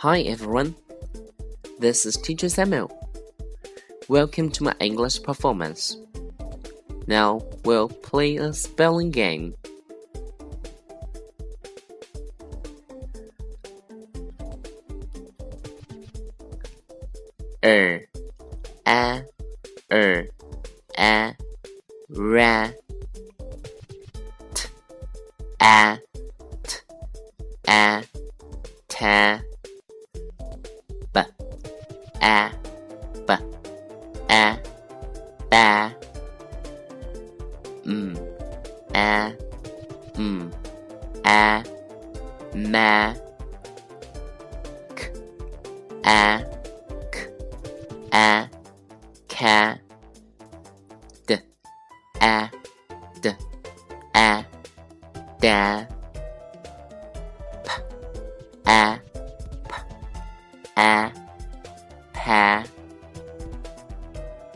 Hi everyone, this is Teacher Samuel. Welcome to my English performance. Now we'll play a spelling game. Er, a, er, a, ra, t, a, t, a, ta, b, a, b, a, ba, mm, a, mm, a, ma, k, a, k, a, ca, d, a, d, a, da, p, a, a, pa,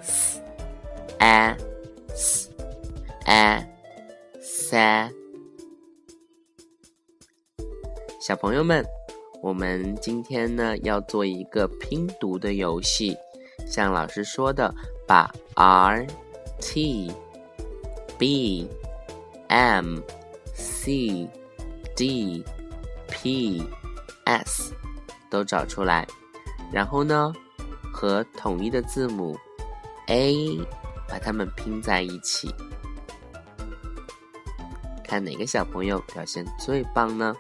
s, a, s, a, sa。小朋友们，我们今天呢要做一个拼读的游戏，像老师说的，把 R、T、B、M、C、D、P、S 都找出来，然后呢和统一的字母 A 把它们拼在一起，看哪个小朋友表现最棒呢？